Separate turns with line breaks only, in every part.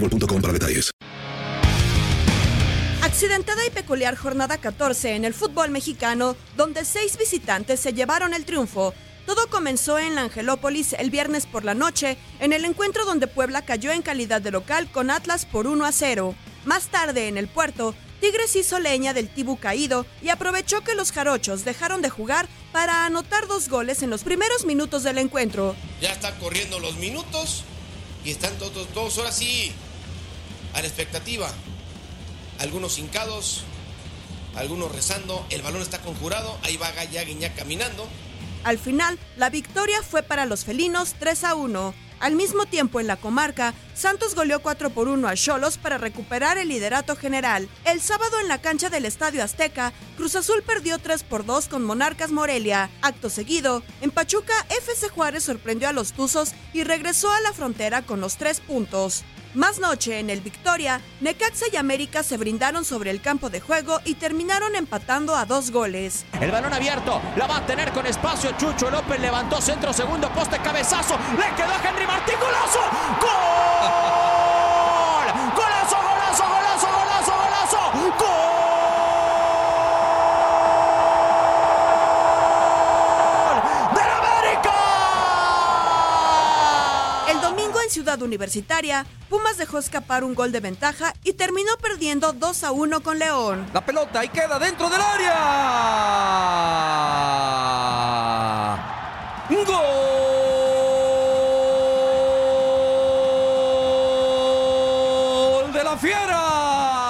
boostmobile.com para detalles.
Accidentada y peculiar jornada 14 en el fútbol mexicano, donde seis visitantes se llevaron el triunfo. Todo comenzó en la Angelópolis el viernes por la noche, en el encuentro donde Puebla cayó en calidad de local con Atlas por 1 a 0. Más tarde, en el puerto, Tigres hizo leña del Tibu caído y aprovechó que los jarochos dejaron de jugar para anotar dos goles en los primeros minutos del encuentro.
Ya están corriendo los minutos y están todos, todos ahora sí a la expectativa. Algunos hincados, algunos rezando, el balón está conjurado, ahí va Gaya Guiñac caminando.
Al final, la victoria fue para los felinos 3 a 1. Al mismo tiempo, en la comarca, Santos goleó 4 por 1 a Cholos para recuperar el liderato general. El sábado, en la cancha del Estadio Azteca, Cruz Azul perdió 3 por 2 con Monarcas Morelia. Acto seguido, en Pachuca, FC Juárez sorprendió a los Tuzos y regresó a la frontera con los 3 puntos. Más noche en el Victoria, Necaxa y América se brindaron sobre el campo de juego y terminaron empatando a dos goles.
El balón abierto, la va a tener con espacio. Chucho López levantó centro, segundo poste, cabezazo. Le quedó a Henry Martín, golazo. ¡Gol! ¡Golazo, golazo, golazo, golazo, golazo! ¡Gol! ¡Del América!
El domingo en Universitaria, Pumas dejó escapar un gol de ventaja y terminó perdiendo 2 a 1 con León.
La pelota y queda dentro del área. ¡Gol de la fiera!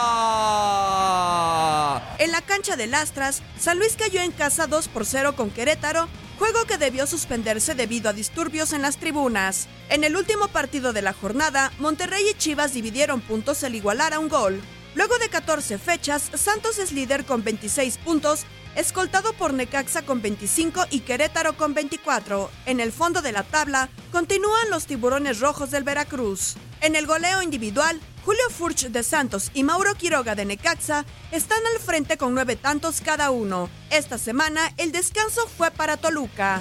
En la cancha de Lastras, San Luis cayó en casa 2 por 0 con Querétaro, juego que debió suspenderse debido a disturbios en las tribunas. En el último partido de la jornada, Monterrey y Chivas dividieron puntos al igualar a un gol. Luego de 14 fechas, Santos es líder con 26 puntos, escoltado por Necaxa con 25 y Querétaro con 24. En el fondo de la tabla, continúan los tiburones rojos del Veracruz. En el goleo individual, Julio Furch de Santos y Mauro Quiroga de Necaxa están al frente con nueve tantos cada uno. Esta semana el descanso fue para Toluca.